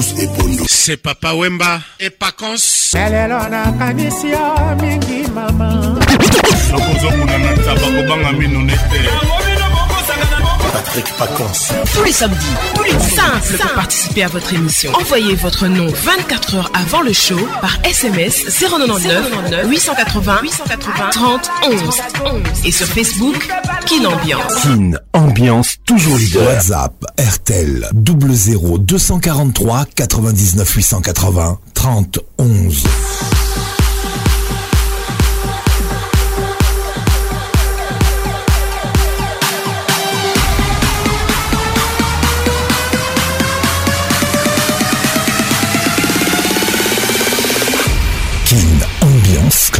Et Pondo. C'est Papa Wemba et Pacons. lelo nakanisi yo mingi mama nakozokuna na taba kobanga mino nete Patrick Pacons. Tous les samedis, tous les simples pour participer à votre émission. Envoyez votre nom 24 heures avant le show par SMS 099 880 880 30 11 et sur Facebook Kin Ambiance. Kin Ambiance toujours leader. WhatsApp RTL 00 243 99 880 30 11.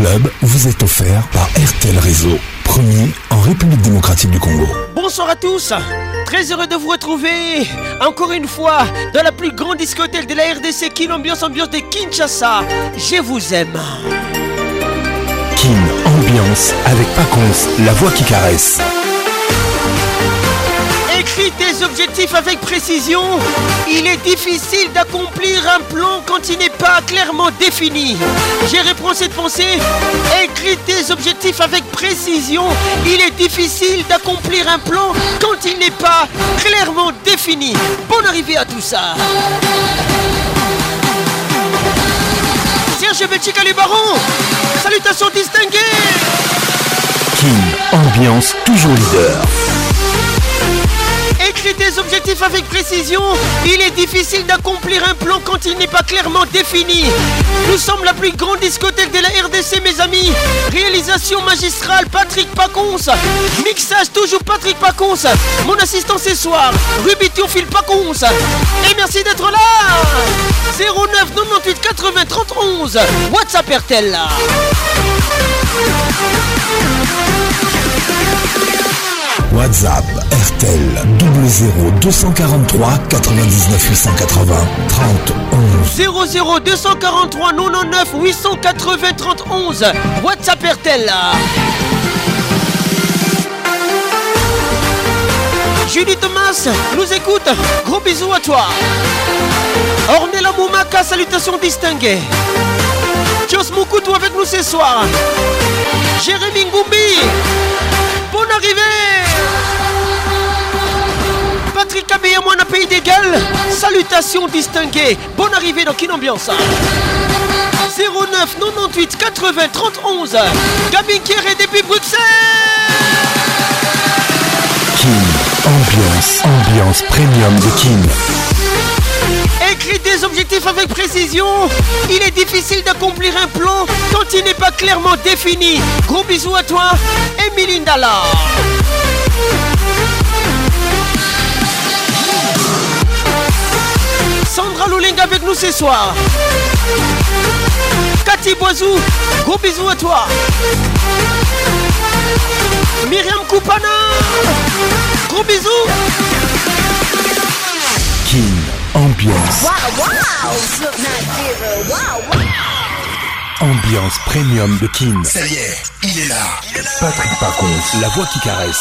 Club vous est offert par RTL Réseau. Premier en République démocratique du Congo. Bonsoir à tous, très heureux de vous retrouver encore une fois dans la plus grande discothèque de la RDC, Kin Ambiance, ambiance de Kinshasa. Je vous aime. Kin Ambiance avec Pacons, la voix qui caresse. Tes objectifs avec précision. Il est difficile d'accomplir un plan quand il n'est pas clairement défini. J'ai répondu cette pensée. Écris tes objectifs avec précision. Il est difficile d'accomplir un plan quand il n'est pas clairement défini. Bonne arrivée à tout ça. Serge Betchika les barons. Salutations distinguées. Kin Ambiance toujours leader. Écris tes objectifs avec précision. Il est difficile d'accomplir un plan quand il n'est pas clairement défini. Nous sommes la plus grande discothèque de la RDC, mes amis. Réalisation magistrale, Patrick Pacons. Mixage, toujours Patrick Pacons. Mon assistant ce soir, Ruby Théophile Pacons. Et merci d'être là. 09 98 80 30 11. WhatsApp RTL. WhatsApp RTL 00 243 99 880 30 11. 00 243 99 880 30 11 WhatsApp RTL Julie Thomas nous écoute. Gros bisous à toi. Ornella Moumaka Salutations distinguées. Jos Moukoutou avec nous ce soir. Jérémy Ngoumbi Bonne arrivée Patrick Kabé moi un pays d'égal Salutations distinguées Bonne arrivée dans Kin Ambiance 09 98 80 30 11 Gabin Kéré depuis Bruxelles Kin Ambiance, ambiance premium de Kin. Écris des objectifs avec précision. Il est difficile d'accomplir un plan quand il n'est pas clairement défini. Gros bisous à toi, Emilie Ndala. Sandra Louling avec nous ce soir. Cathy Boisou, gros bisous à toi. Myriam Koupana, gros bisous. Kin Ambiance, Wow, wow, wow, wow. ambiance premium de Kin. Ça y est, il est là. Patrick Pacons, la voix qui caresse.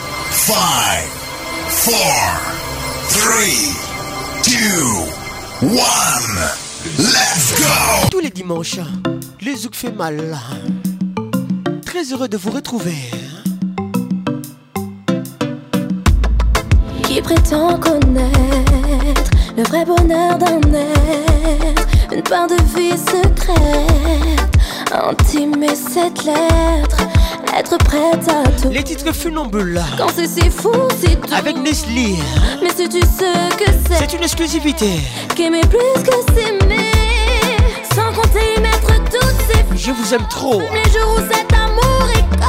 5, 4, 3, 2, 1. Let's go! Tous les dimanches, les Zouk fait mal. Très heureux de vous retrouver. Qui prétend connaître le vrai bonheur d'un être, une part de vie secrète Intimer cette lettre, être prête à tout. Les titres funambules. Quand c'est si fou, c'est tout. Avec Nestlé. Mais si tu sais que c'est? C'est une exclusivité. Qu'aimer plus que s'aimer. Sans compter y mettre toutes ces. Je vous aime trop. Les jours où cet amour écorche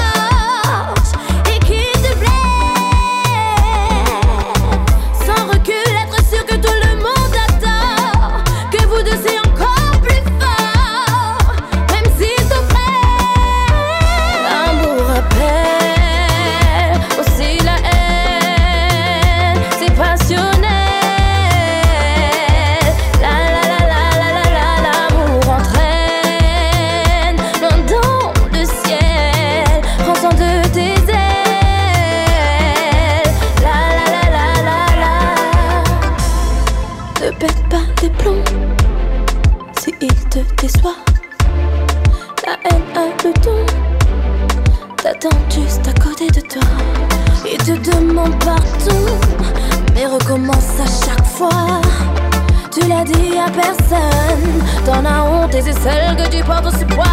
c'est celle que tu portes ce poids.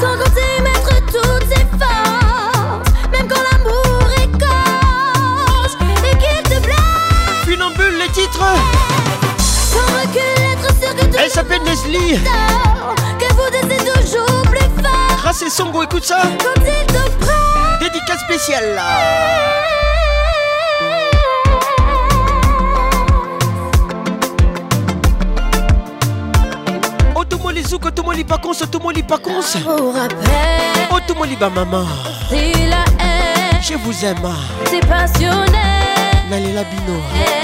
Sans compter mettre toutes ses forces, même quand l'amour écorche et qu'il te blesse. Funambule, les titres. Sans recul, être sûr que tout Elle s'appelle Nestlé. que vous c'est toujours plus fort. Grâce et Songo, écoute ça. Quand il te prend. Dédicace spéciale. tomoli bakonse tomoli bakonse oh tomoli bamama je vous aime. nalela bino. Hey.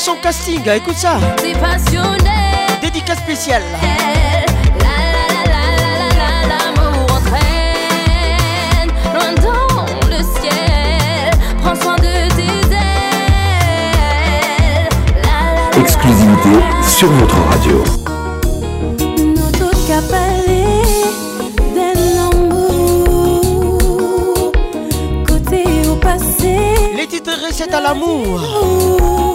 Son casting, écoute ça. C'est passionnel. Dédicace spéciale. La la la la la la la, l'amour entraîne loin dans le ciel. Prends soin de tes ailes. La la la. Exclusivité sur votre radio. Les titres recettes à l'amour.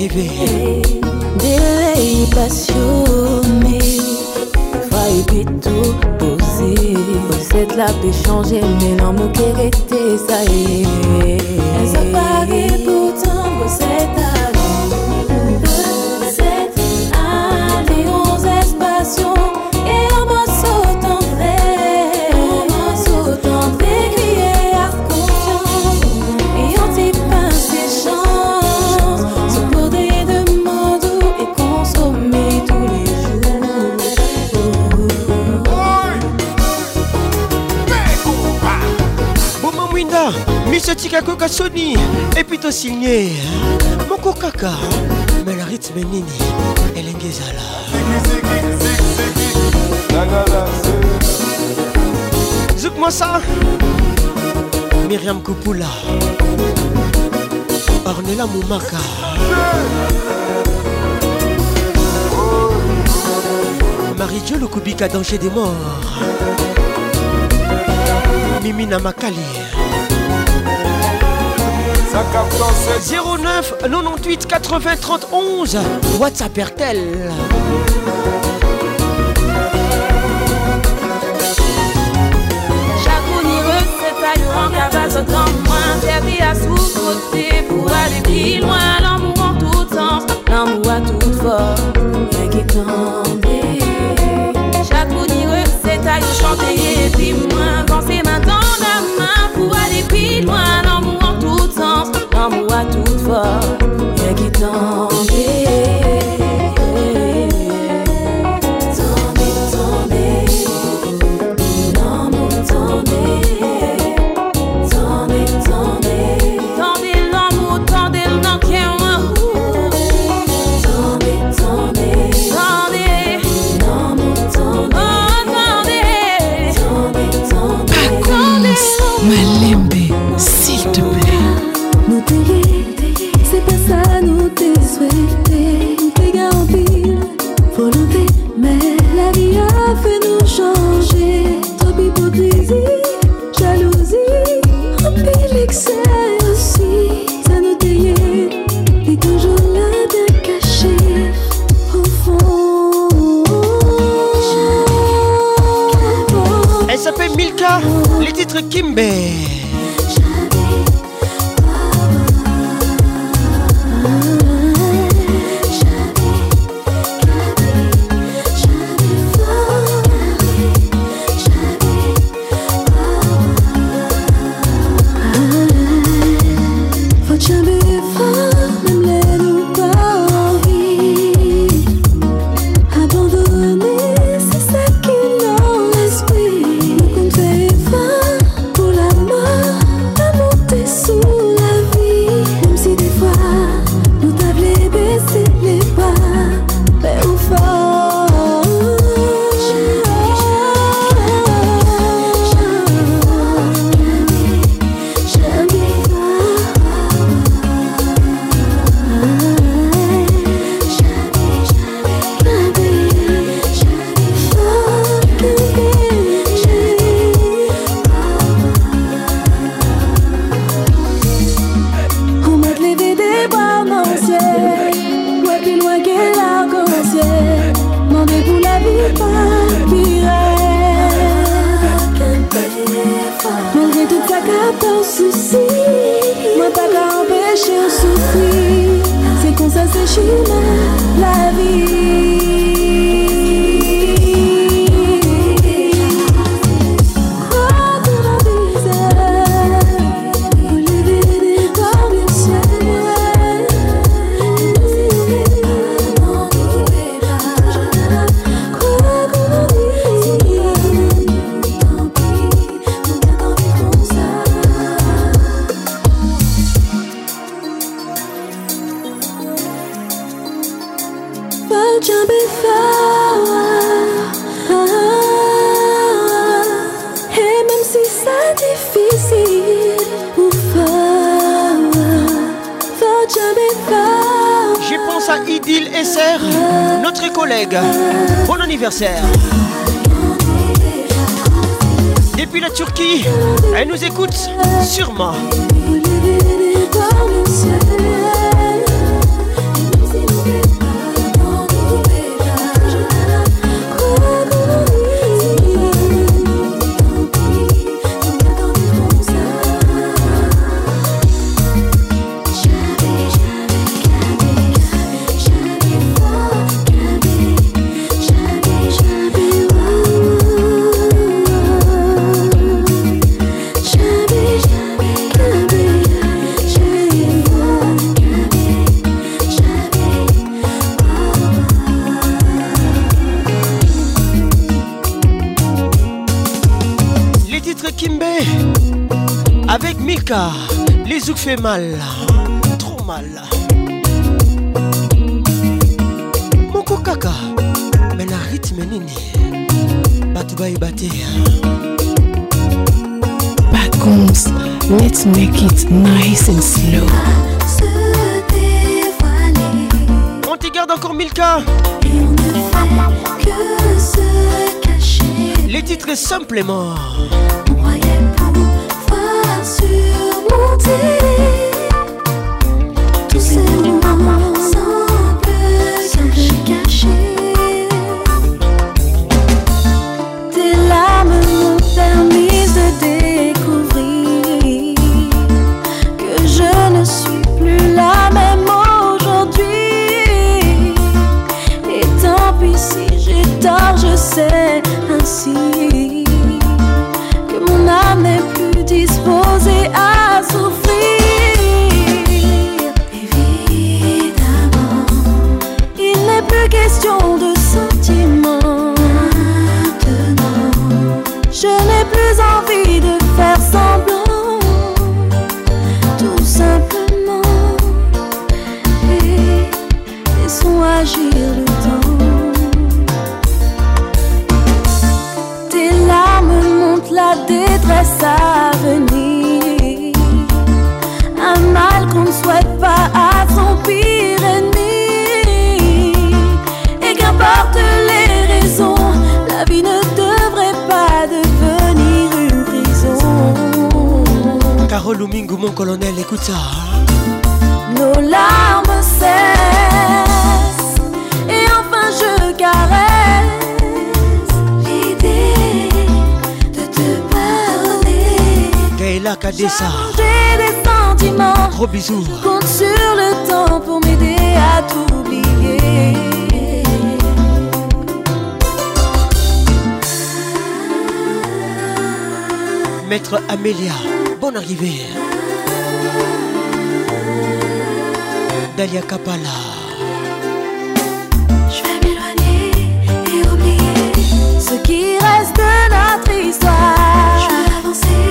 Arrivé. Délai passionné. Faille plutôt posé. Cette la peut changer, mais l'amour qui ça y est. Elle parée pour koyoka soni epi tosigne moko kaka me na rythme nini elenge ezala zuk mosa miriam kopula ornela momaka marie-dieu lokubika danger des morts. Mimi na makali 09 98 80 30 11 WhatsApp RTL Dans moins servi à sous-côté pour aller plus loin l'amour en tout sens l'amour à toute dire c'est à chanter et puis moins penser main dans la main pour aller plus loin sens l'amour à toute force rien qui tomber Depuis fait mal, trop mal. kaka me na rythme nini bato bayeba te Pacons, let's make it nice and slow. On te garde encore 1000 cas. Les titres simplement. Colonel, écoute ça. Nos larmes cessent et enfin je caresse l'idée de te parler. Gaëla Kadessa, J'ai des sentiments, gros bisous. compte sur le temps pour m'aider à t'oublier. Maître Amélia, bonne arrivée. Dalia Kapala, Je vais m'éloigner et oublier ce qui reste de notre histoire. Je vais avancer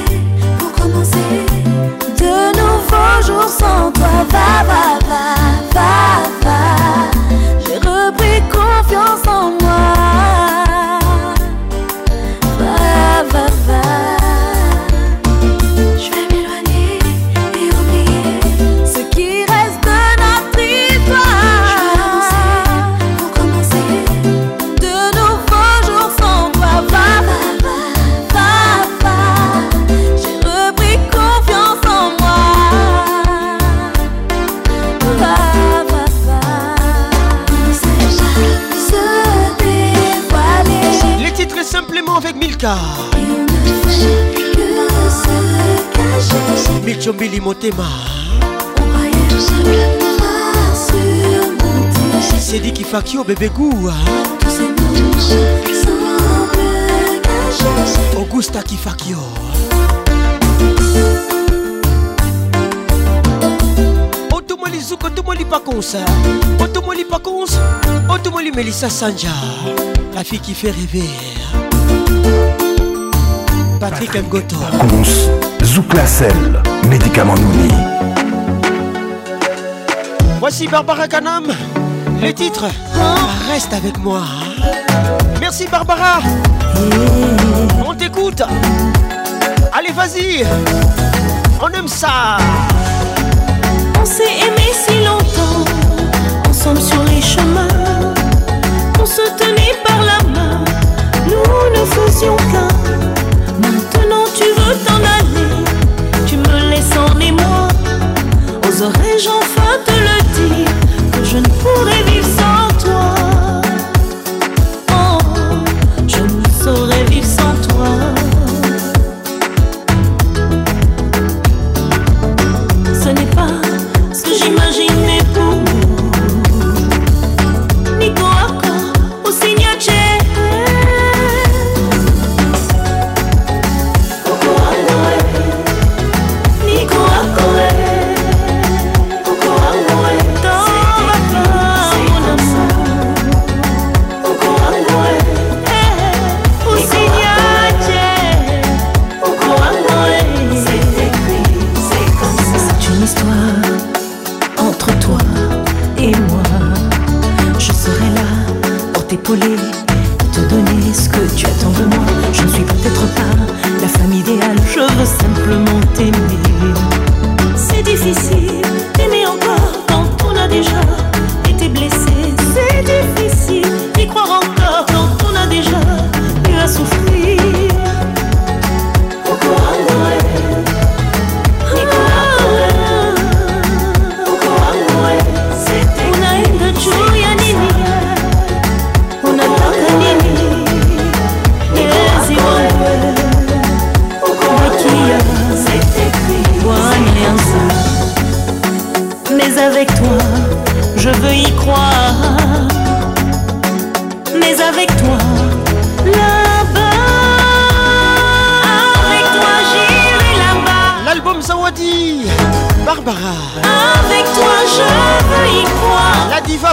pour commencer de nouveaux jours sans toi. Va, va, va, Motema, c'est dit qu'il Fakio bébé goût. Augusta Kifakio. Otomoli Zouk, Otomoli Pacons, Otomoli Pacons, Otomoli Melissa Sanja, la fille qui fait rêver. Patrick Ngoto, Cons, Zouklacel, médicament Nouni. voici Barbara Kanam, les titres. Reste avec moi. Merci Barbara. On t'écoute. Allez, vas-y. On aime ça. On s'est aimé si longtemps, ensemble sur les chemins. On se tenait par la main, nous ne faisions qu'un.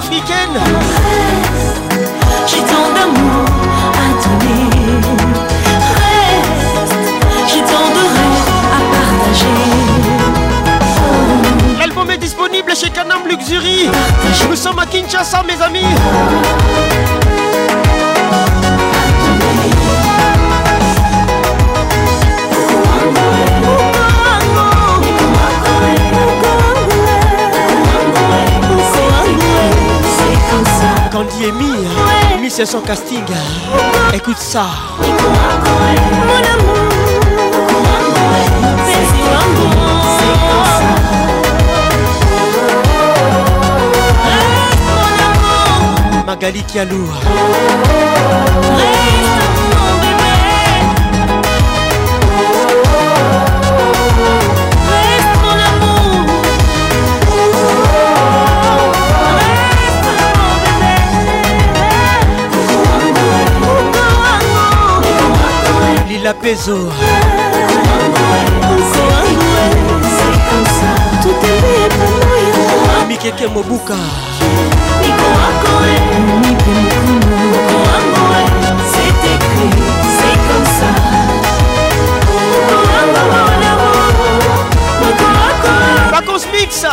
africaine. J'ai tant d'amour à donner. J'ai tant de rêves à partager. L'album est disponible chez Canam Luxury. Nous sommes à Kinshasa, mes amis. Et Mia, Miss son casting. Écoute ça. Magali Kialou. la peso. Mikeke mobuka. Vacances mix.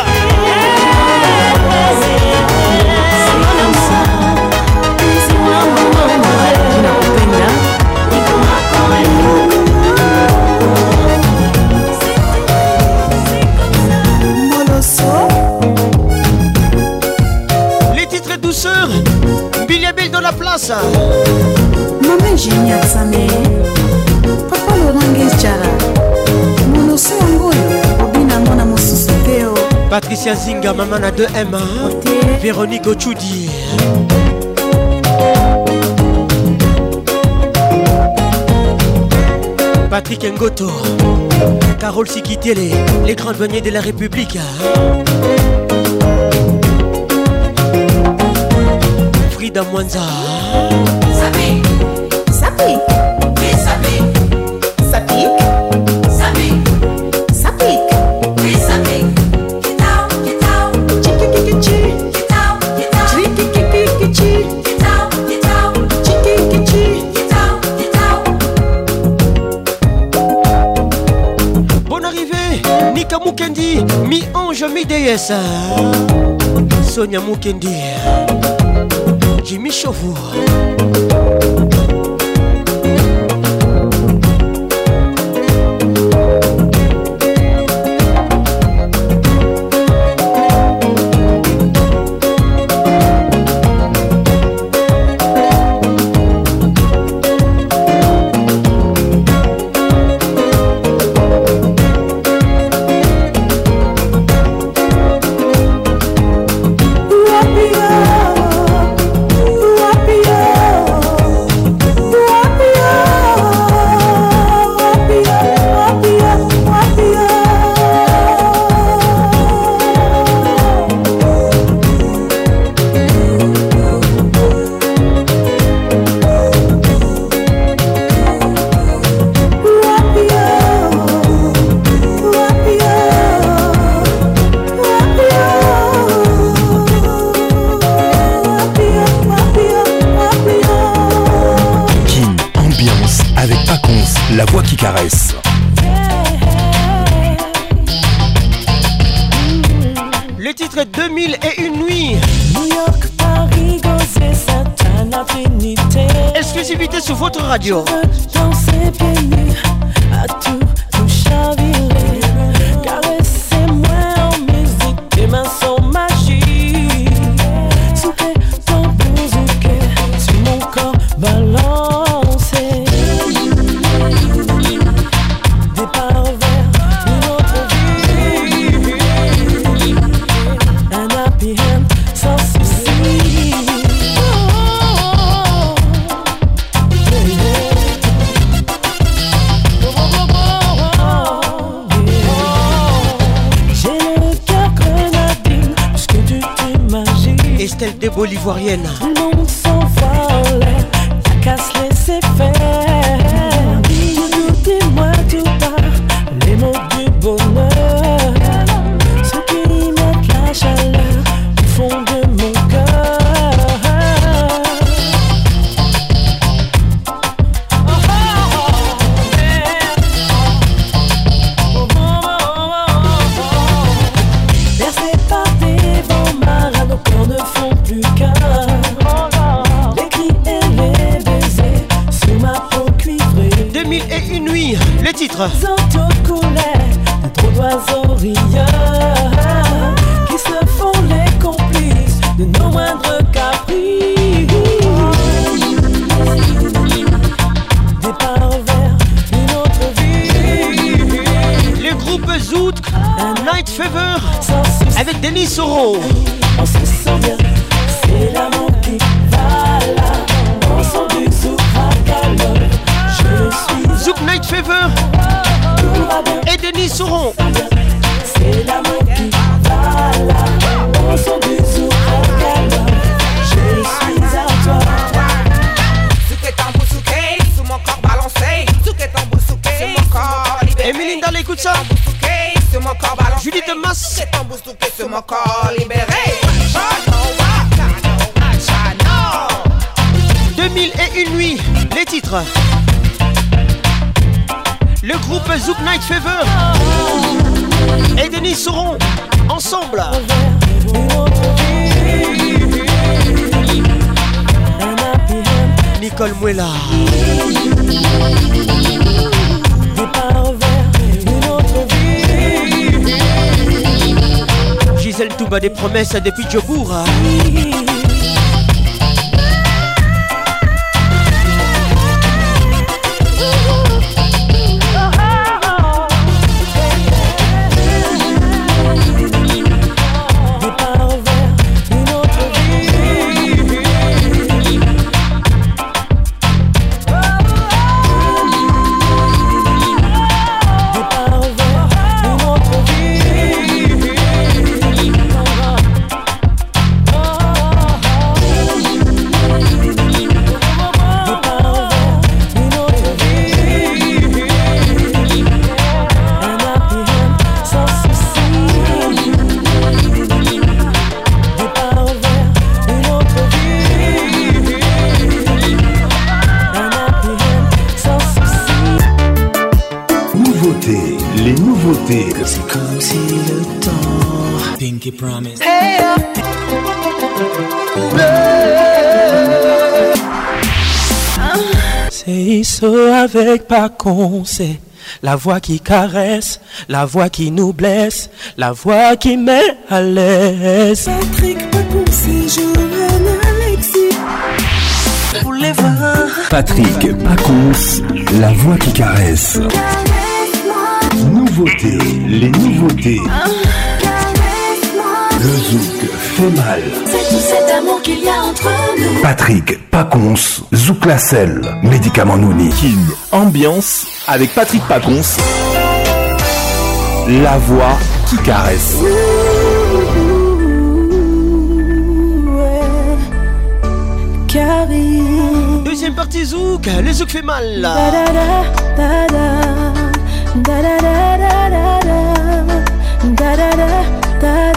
douceur. Billy Bill dans la place. Maman Génia Sané. Papa Lorange Chara. Monoso Angoyo. Obina Mona Mosusu Teo. Patricia Zinga, maman à 2M. Véronique Ochudi. Patrick Ngoto. Carole Sikitele. Les grandes vanniers de la République. Frida Mwanza. oui Bonne arrivée. Nika Mukendi. Mi-ange, mi-déesse. Sonia Mukendi. de me chover. Radio. ivoirienne. Denis Soro. On se souvient, c'est l'amour qui va là. On sent du zouk à galop. Je suis Zouk Night Fever et Denis Souron. Zouk Night Fever et Denis Sauron ensemble. Nicole Muela. Gisèle Touba des promesses depuis Djobour. Avec Pacon, c'est la voix qui caresse, la voix qui nous blesse, la voix qui met à l'aise. Patrick Pacon, c'est Johan Alexis. Pour les voir. Patrick Pacons, la voix qui caresse. Nouveautés, les nouveautés. Le zouk fait mal. Qu'il y a entre nous. Patrick Pacons, Zouk Lacelle, médicament Nouni. Ambiance avec Patrick Pacons. La voix qui caresse. Deuxième partie Zouk, le Zouk fait mal. Da da da da da da da da da da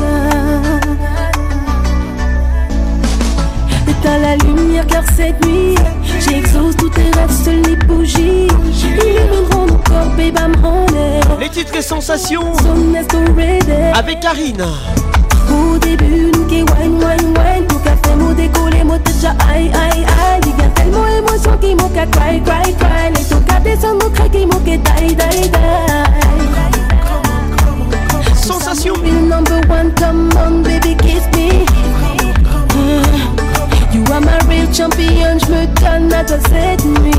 Éteins la lumière car cette nuit J'exauce tous tes rêves, seuls les bougies Illumineront mon corps, babe I'm honest Les titres et sensations it. avec Karine. Au début, nous qui wine, wine, wine Tout qu'à fait, moi décoller, moi déjà aïe, aïe, aïe Il y a tellement émotion qui m'ont qu'à cry, cry, cry Les tout qu'à descendre, mon crack, qui m'ont qu'à die, die, die Sensation. Number one, come on, baby, kiss me Mm. champion, je me donne à ta Z nuit.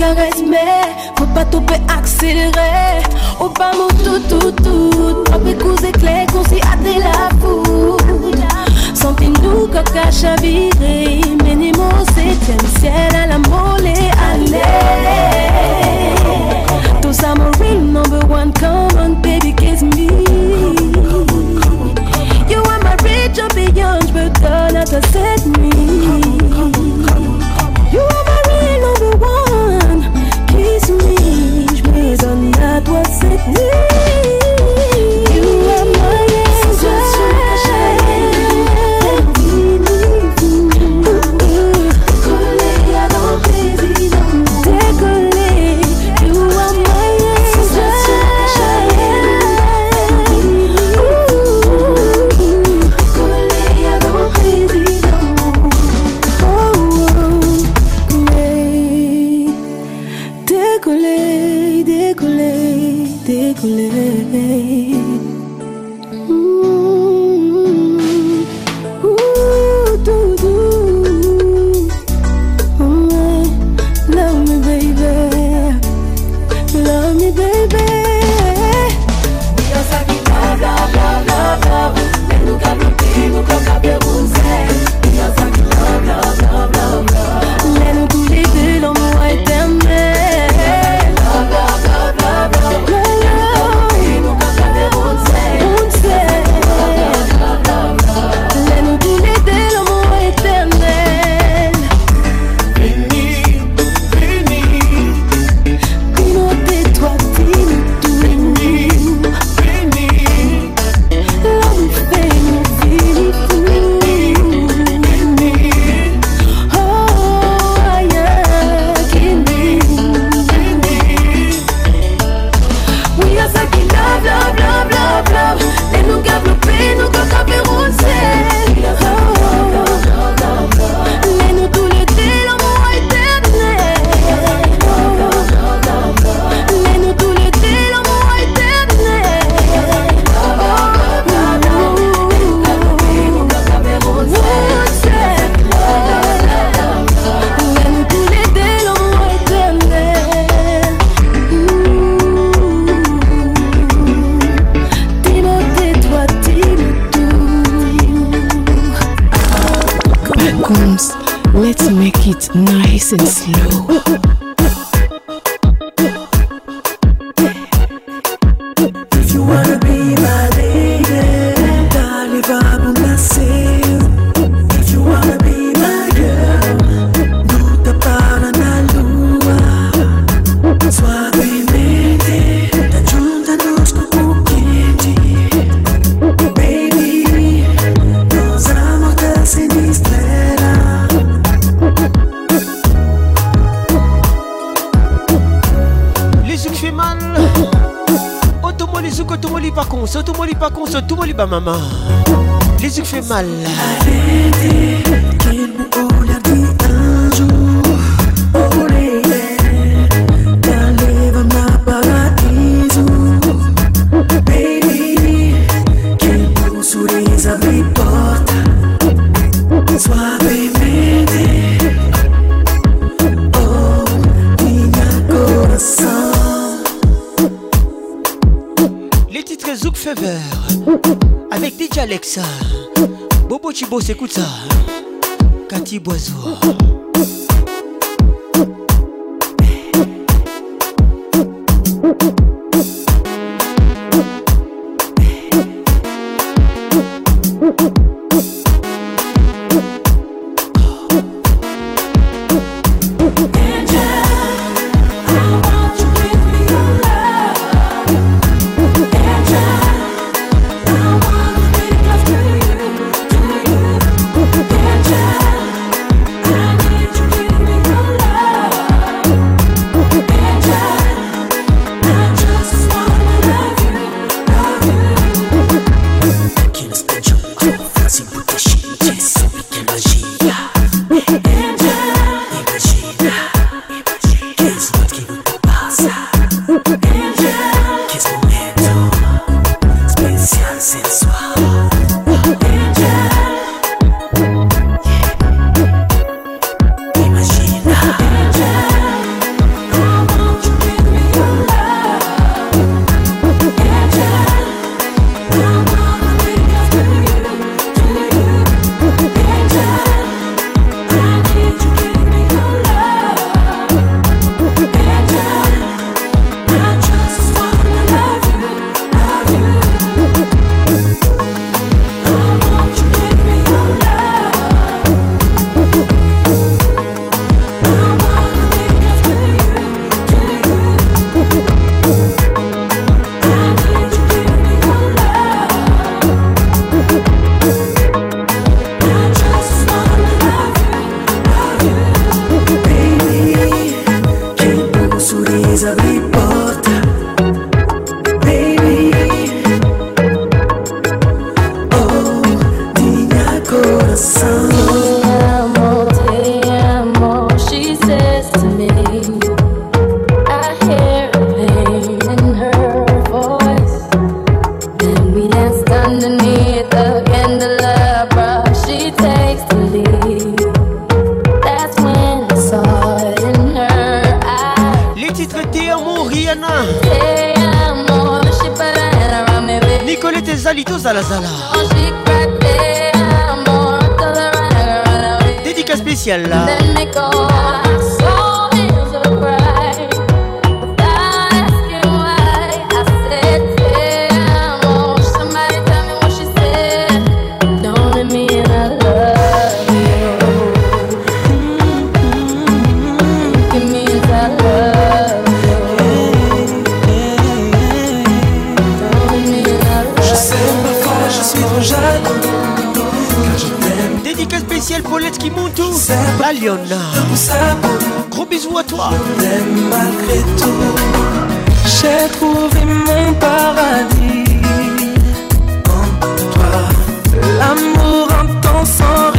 Caresses Mais faut pas topper, accélérer. Au pas mon tout, tout, tout Après coups éclairs, qu'on s'y la foule Sentez-nous coca chaviré morceau tout bas, ma maman. Les yeux fait mal. Arrêtez, Bobo Chibo, écoute ça. Cathy Boiseau. officiel Paulette qui monte. Tout La Gros bisous à toi. Malgré tout. J'ai trouvé mon paradis. En toi L'amour intense en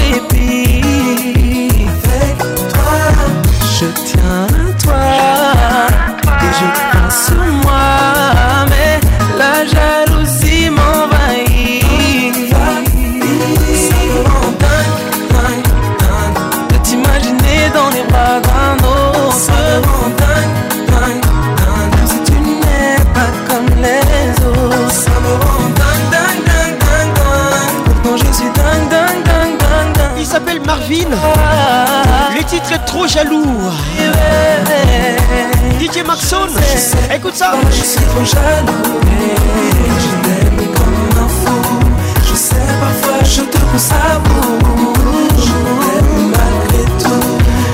trop jaloux. DJ Maxon, écoute ça. Je suis trop jaloux. Je t'aime comme un fou. Je sais parfois je te pousse à bout. Je t'aime malgré tout.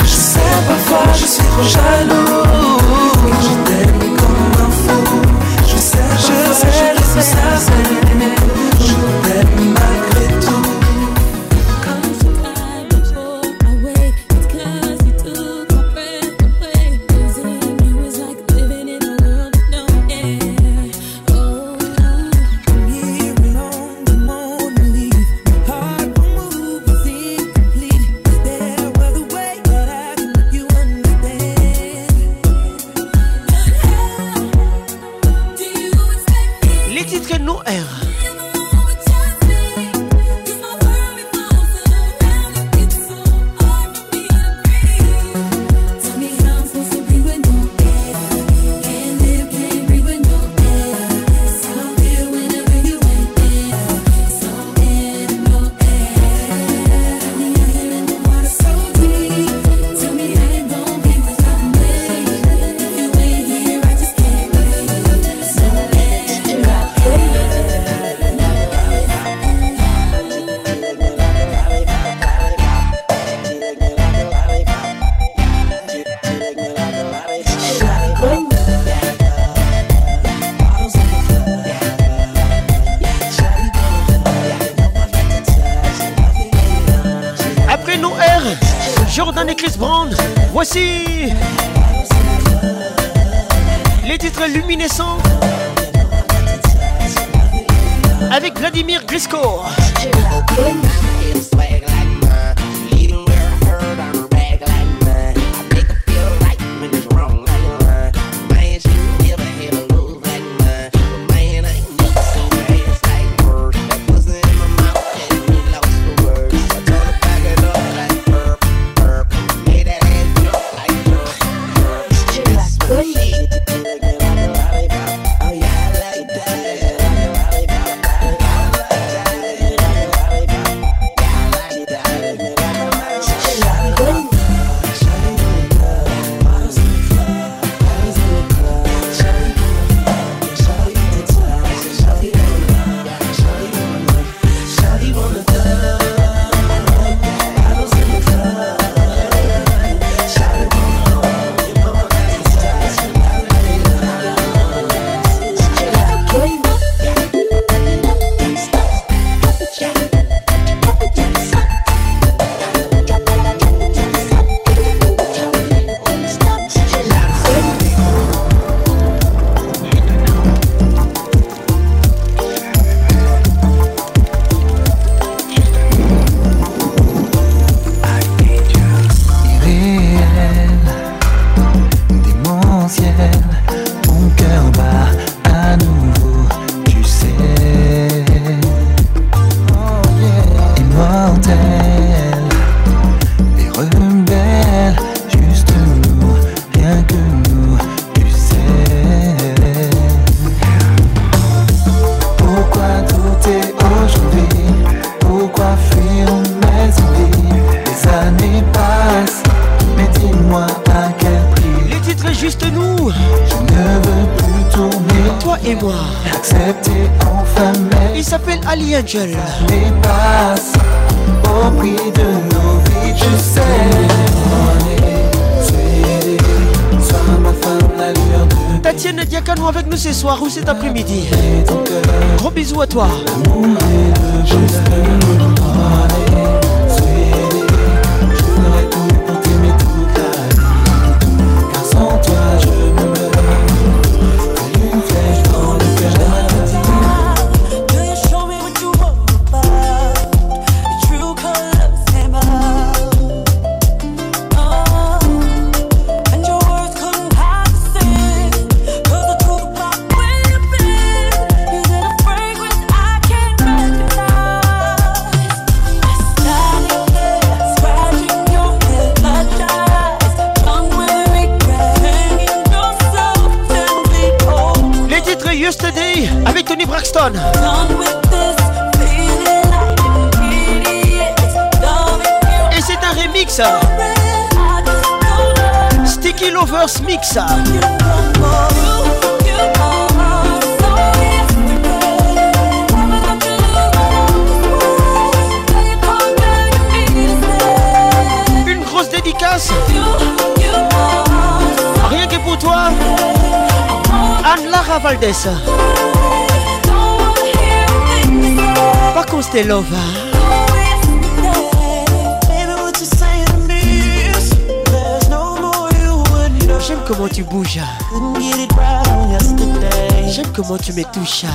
Je sais parfois je suis trop jaloux. Je t'aime comme un fou. Je sais je te pousse. avec Tony Braxton. Et c'est un remix. Sticky Lovers Mix. Une grosse dédicace. Rien que pour toi. Anne-Lara Valdez. Pas qu'on se love. hein. J'aime comment tu bouges. J'aime comment tu me touches.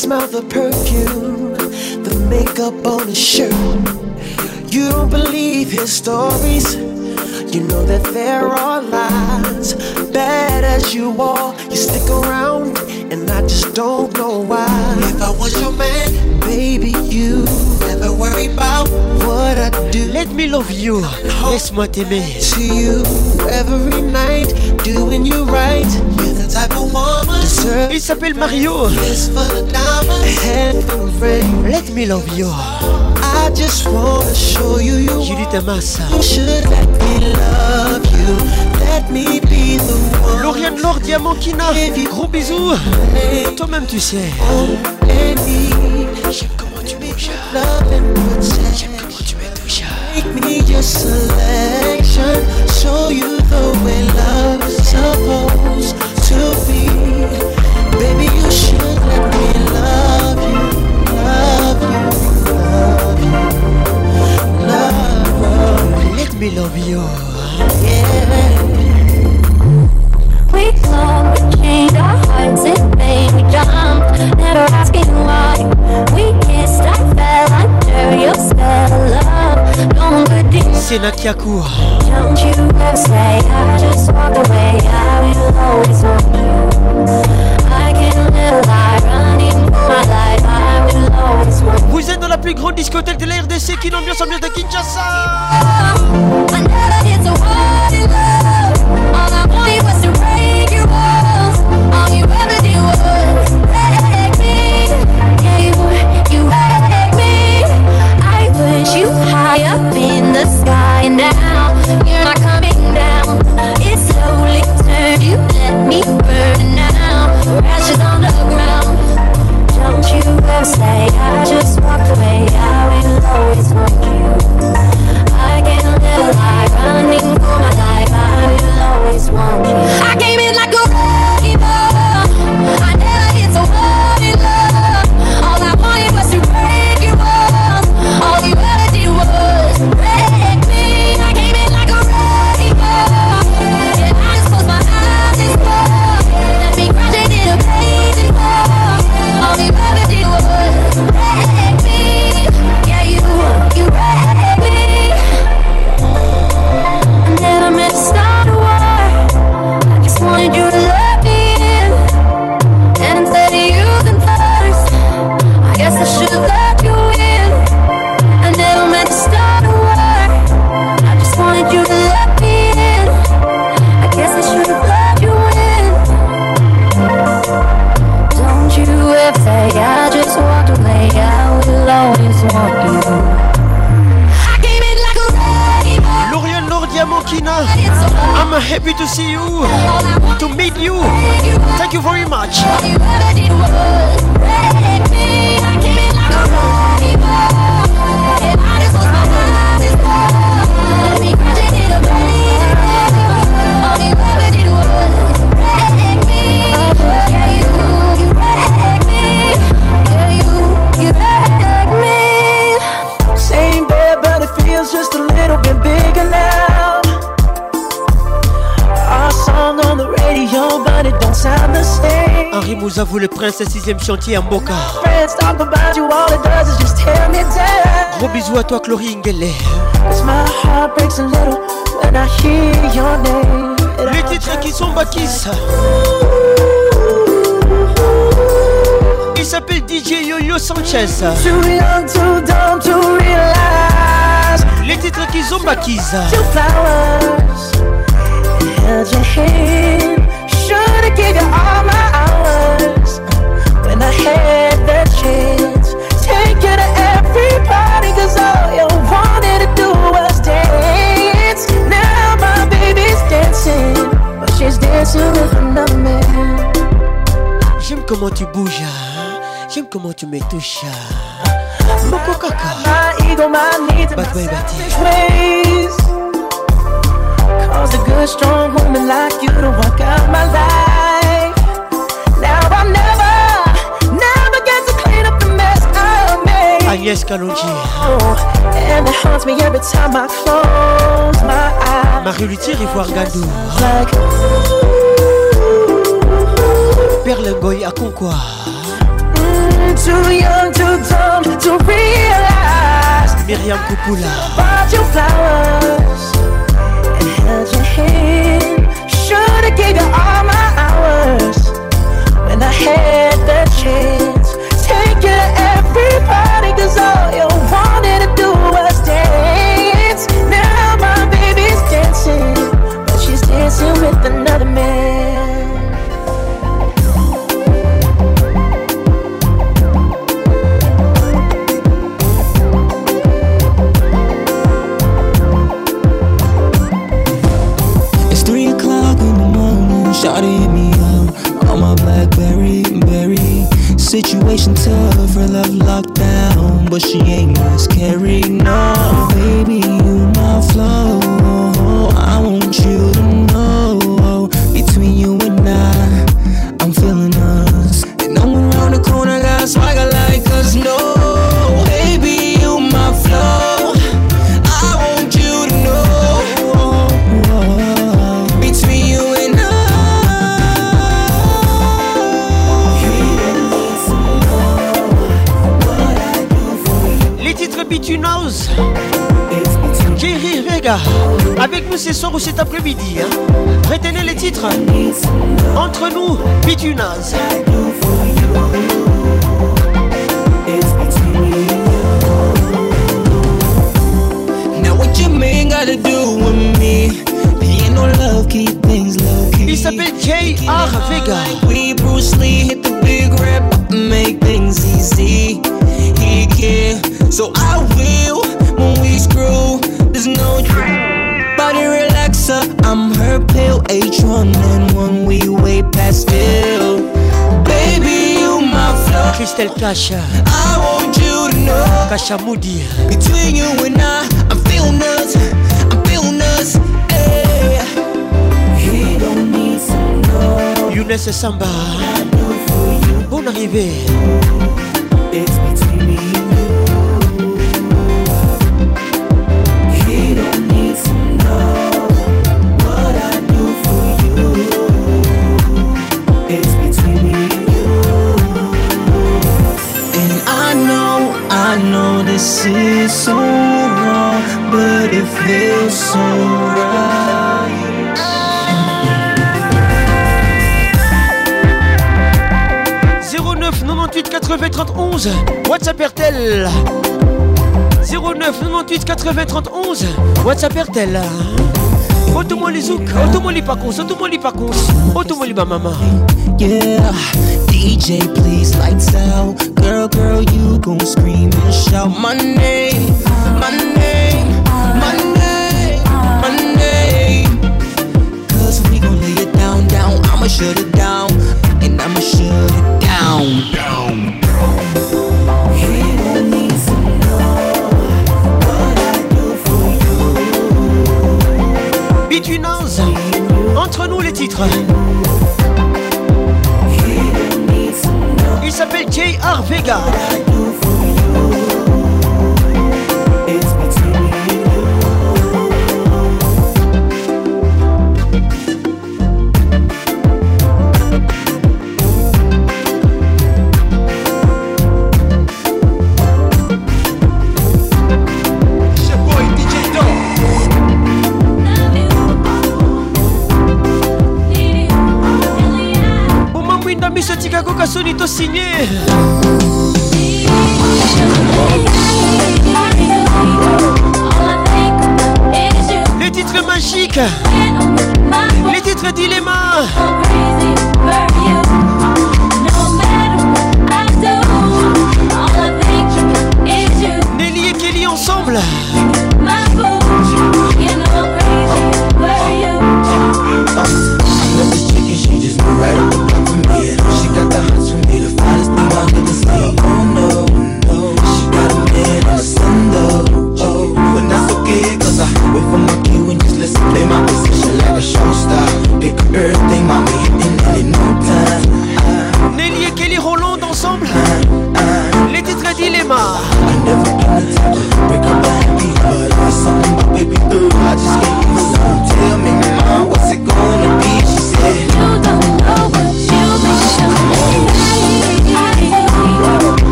Smell the perfume, the makeup on his shirt. You don't believe his stories. You know that there are lies. Bad as you are, you stick around, and I just don't know why. If I was your man, baby, you never worry about what I do. Let me love you. Laisse-moi t'aimer. To you every night, doing you right. You're the type of woman Il s'appelle Mario. Let me love you. I just wanna show you you Judith Amassa. You should let me love you. Let me be the one. Lauriane Laure Diamantina. Gros bisous. Toi-même tu sais. Bouges. Love and protection. J'aime comment tu me touches. Make me your selection. Show you the way love is supposed to be. Baby, you should let me love you. Love you. Love you. Love you. Let me love you. Yeah. We clung, we chained our hearts and made we jumped, never asking why. We kissed, I fell under your spell of love. No good thing. Sena Kiakou. Don't you ever say I just walked away. I will always want you. I can't live a lie running for my life. I will always want you. Vous êtes dans la plus grande discothèque de la RDC qui ambiance ambiance de Kinshasa. The sky, and now you're not coming down. It slowly turned, you let me burn now. Ashes on the ground. Don't you ever say I just walked away. I will always want you. I can't live a lie, running for my life. I will always want you. I came in just tear me down. Gros bisous à toi, Chloé Ngele. Cause my heart breaks a little when I hear your name. And Les titres qui sont Bakis. Il s'appelle DJ Yo-Yo Sanchez. Les titres qui sont Bakis. Comment tu me touches. Moko Kaka. Bad boy, bad selfish ways. Cause a good, strong woman like you to walk out my life. Now I'll never, never get to clean up the mess I made. Agnès Kalonji. Oh, and it haunts me every time I close my eyes. Marie-Luthier Ivoire Gadou. Like, Perlengoy à Concois. Too young, too dumb to realize. Myriam Kupula. bought you flowers and held your hand. Should've gave you all my hours when I had the chance. Take you to everybody, cause all you wanted to do was dance. Now my baby's dancing, but she's dancing with another man. Situation tough, her love locked down, but she ain't miscarried. No, ce soir ou cet après-midi. hein. Retenez les titres. Entre nous, Between House. Now what your man gotta do with me? Ain't no love, keep things low key. Il s'appelle J.R. Vega. We Bruce Lee hit the big rap, make things easy. He can, so I will. When we screw, there's no body relaxer. I'm her pill, H1 and one we way past still. Baby, you my flow. Christelle Kasha. I want you to know. Kasha Moody. Between you and I, I'm feeling us. I'm feeling us. Hey. He don't need some love. Younes Samba. Bonne arrivée. It's is so wrong, but it feels so right. 09 98 80 31 WhatsApp RTL 09 98 80 31 WhatsApp RTL Automoli zouk, automoli pakons, automoli pakons, automoli ba mama Yeah, DJ, please lights out. Girl, you gon' scream and shout my name, my name, my name, my name. Cause we gon' lay it down, down. I'ma shut it down, and I'ma shut it down. Down. He don't need some love. What I do for you. Between us, entre nous les titres Il s'appelle J.R. Vega signé. Les titres magiques. Les titres dilemma.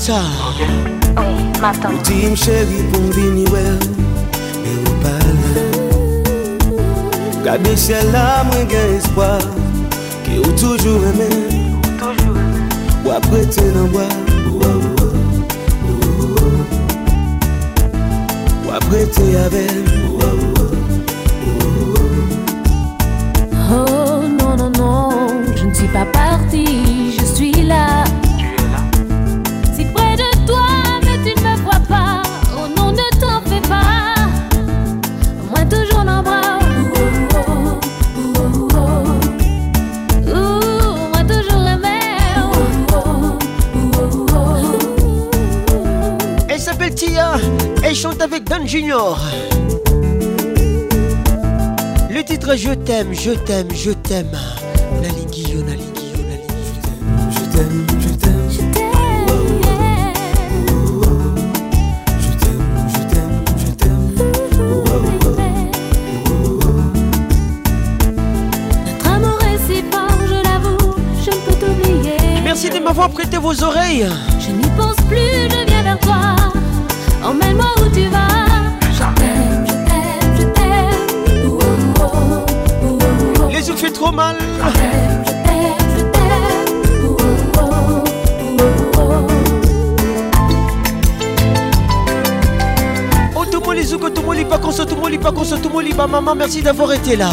Mata Ou ti m chèri pou vini wèl Mè ou pala Gade chè la mwen gen espwa Ki ou toujou remè Ou apwete nan wè Ou apwete avèl titre Je t'aime, je t'aime, je t'aime. Nalinguillo, Nalinguillo. Je t'aime, je t'aime, je t'aime Je t'aime, je t'aime. Merci de m'avoir prêté vos oreilles. Je n'y pense plus, je viens vers toi. Emmène-moi où tu vas. Trop mal. Oh, ouh. Otomoli Zuko, Otomoli Pakonso, Otomoli Pakonso, Otomoli Ba Maman, merci d'avoir été là.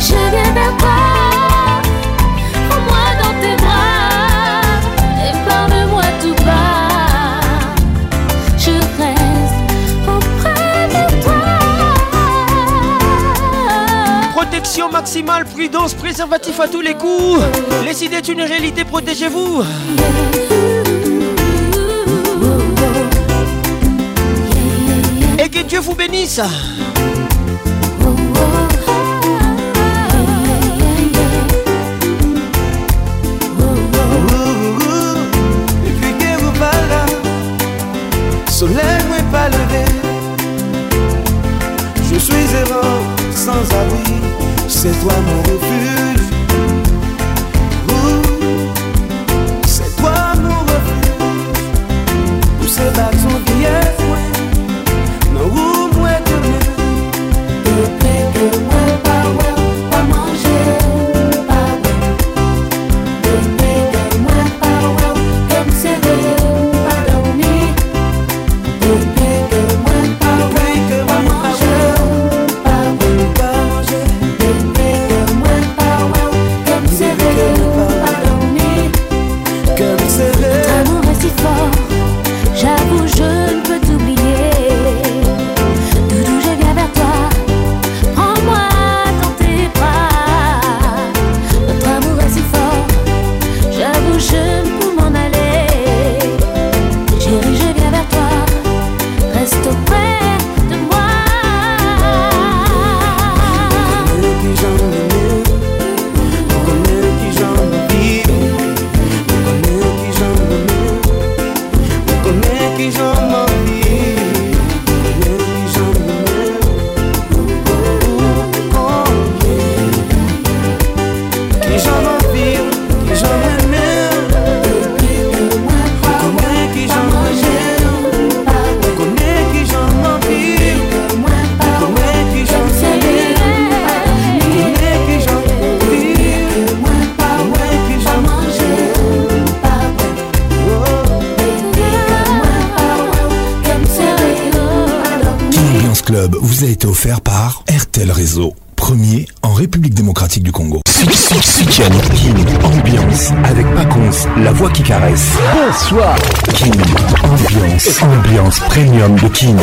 Je. Maximale, prudence, préservatif à tous les coups. Les idées est une réalité, protégez-vous. Et que Dieu vous bénisse. Soleil mwen pa leve Je suis errant, sans abri C'est toi mon refuge voix qui caresse. Bonsoir. Kin, ambiance, ambiance premium de Kin.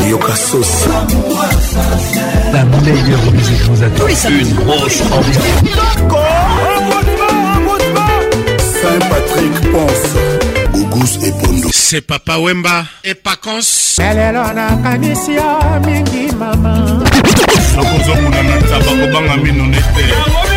La meilleure musique vous attend. Une grosse Saint-Patrick pense. Gougous et Pondo. C'est Papa Wemba et Pacons. lelo nakanisi yo mingi mama nakozomona na taba kobanga mino nete